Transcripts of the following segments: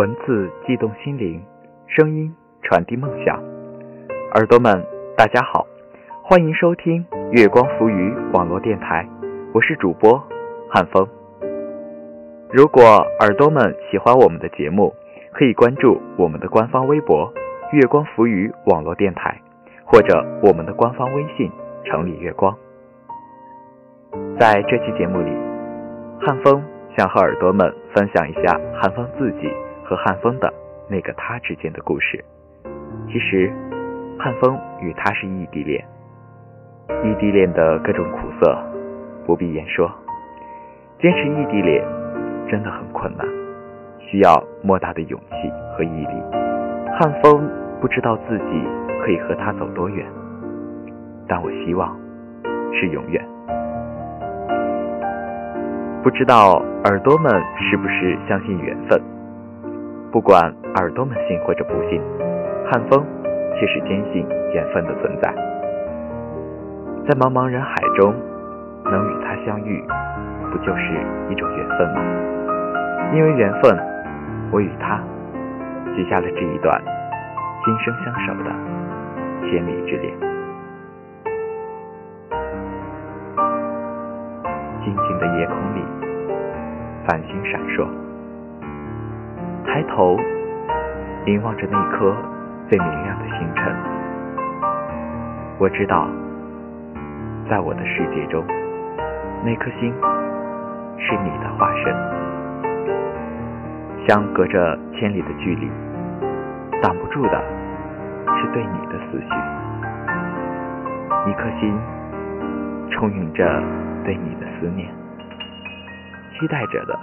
文字悸动心灵，声音传递梦想。耳朵们，大家好，欢迎收听月光浮语网络电台，我是主播汉风。如果耳朵们喜欢我们的节目，可以关注我们的官方微博“月光浮语网络电台”，或者我们的官方微信“城里月光”。在这期节目里，汉风想和耳朵们分享一下汉风自己和汉风的那个他之间的故事。其实，汉风与他是异地恋，异地恋的各种苦涩不必言说。坚持异地恋真的很困难，需要莫大的勇气和毅力。汉风不知道自己可以和他走多远，但我希望是永远。不知道耳朵们是不是相信缘分？不管耳朵们信或者不信，汉风却是坚信缘分的存在。在茫茫人海中，能与他相遇，不就是一种缘分吗？因为缘分，我与他许下了这一段今生相守的千里之恋。静静的夜空里，繁星闪烁。抬头凝望着那颗最明亮的星辰，我知道，在我的世界中，那颗星是你的化身。相隔着千里的距离，挡不住的是对你的思绪。一颗心充盈着对你的思念，期待着的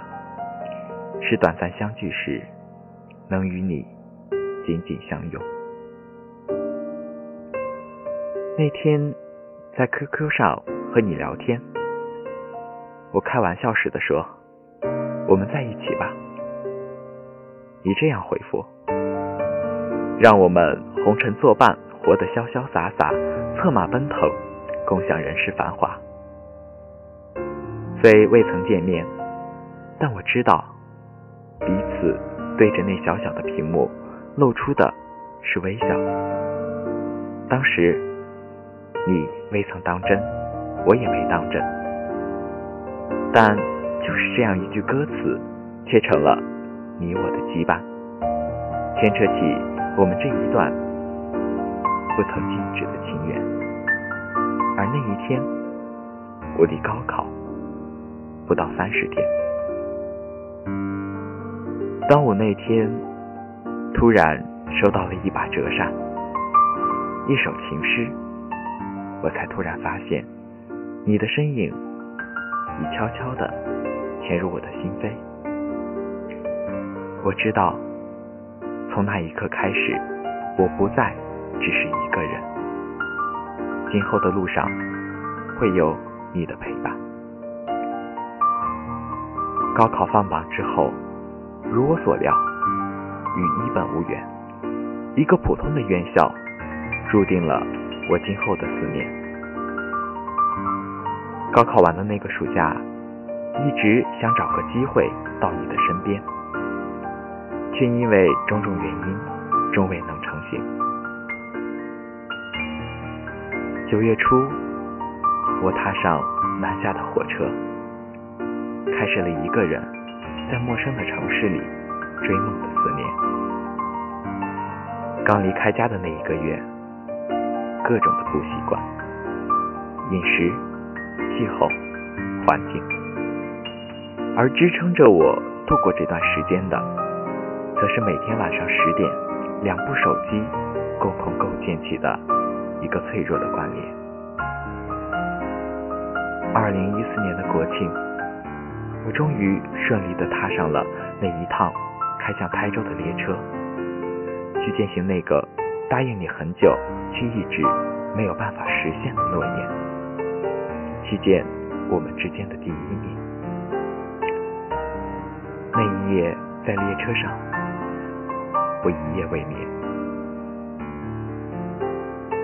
是短暂相聚时能与你紧紧相拥。那天在 QQ 上和你聊天，我开玩笑似的说：“我们在一起吧。”你这样回复：“让我们红尘作伴，活得潇潇洒洒，策马奔腾，共享人世繁华。”虽未曾见面，但我知道，彼此对着那小小的屏幕，露出的是微笑。当时你未曾当真，我也没当真，但就是这样一句歌词，却成了你我的羁绊，牵扯起我们这一段不曾静止的情缘。而那一天，我离高考。不到三十天，当我那天，突然收到了一把折扇，一首情诗，我才突然发现，你的身影已悄悄地潜入我的心扉。我知道，从那一刻开始，我不再只是一个人，今后的路上会有你的陪伴。高考放榜之后，如我所料，与一本无缘。一个普通的院校，注定了我今后的思念。高考完的那个暑假，一直想找个机会到你的身边，却因为种种原因，终未能成行。九月初，我踏上南下的火车。开始了一个人在陌生的城市里追梦的思念。刚离开家的那一个月，各种的不习惯，饮食、气候、环境，而支撑着我度过这段时间的，则是每天晚上十点，两部手机共同构建起的一个脆弱的关联。二零一四年的国庆。我终于顺利地踏上了那一趟开向台州的列车，去践行那个答应你很久却一直没有办法实现的诺言，去见我们之间的第一面。那一夜在列车上，我一夜未眠。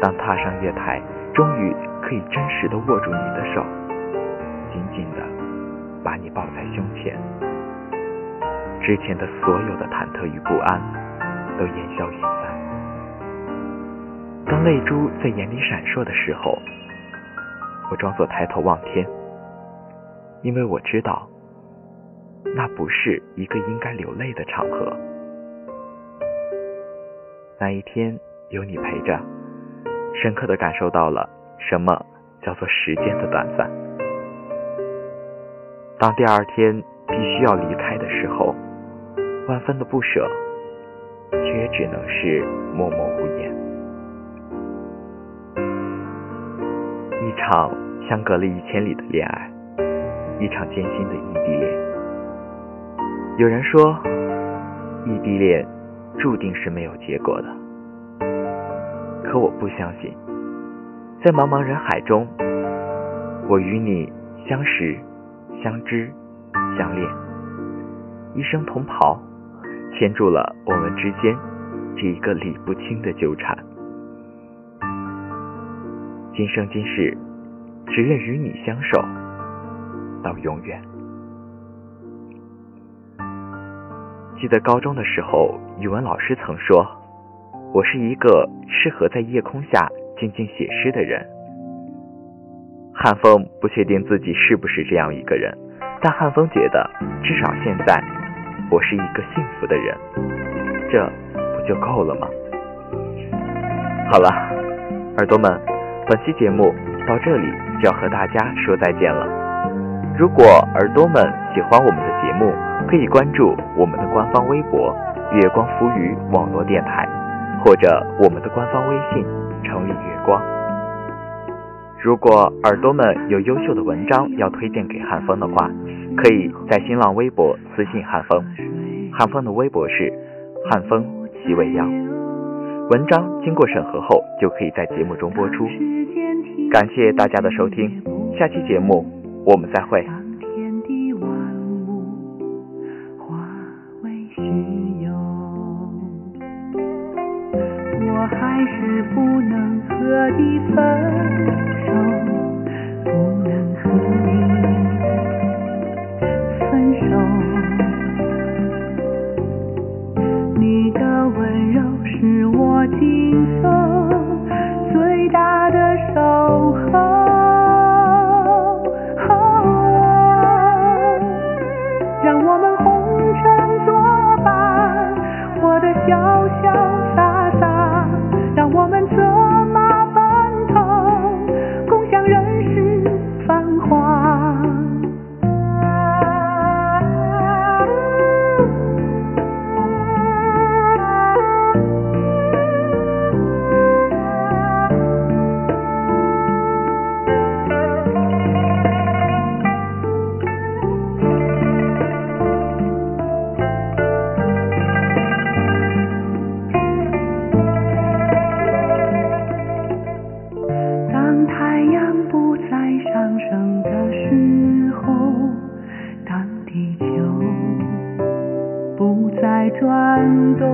当踏上月台，终于可以真实的握住你的手，紧紧的。把你抱在胸前，之前的所有的忐忑与不安都烟消云散。当泪珠在眼里闪烁的时候，我装作抬头望天，因为我知道，那不是一个应该流泪的场合。那一天有你陪着，深刻的感受到了什么叫做时间的短暂。当第二天必须要离开的时候，万分的不舍，却也只能是默默无言。一场相隔了一千里的恋爱，一场艰辛的异地恋。有人说，异地恋注定是没有结果的，可我不相信。在茫茫人海中，我与你相识。相知相恋，一生同袍，牵住了我们之间这一个理不清的纠缠。今生今世，只愿与你相守到永远。记得高中的时候，语文老师曾说：“我是一个适合在夜空下静静写诗的人。”汉风不确定自己是不是这样一个人，但汉风觉得，至少现在，我是一个幸福的人，这不就够了吗？好了，耳朵们，本期节目到这里就要和大家说再见了。如果耳朵们喜欢我们的节目，可以关注我们的官方微博“月光浮语网络电台”，或者我们的官方微信“城里月光”。如果耳朵们有优秀的文章要推荐给汉风的话，可以在新浪微博私信汉风，汉风的微博是汉风齐未央。文章经过审核后就可以在节目中播出。感谢大家的收听，下期节目我们再会。我还是不能和你分。是我今生。不再转动，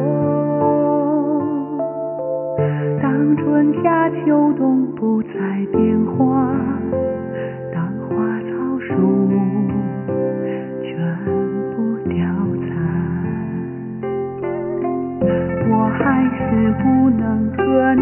当春夏秋冬不再变化，当花草树木全部凋残，我还是不能和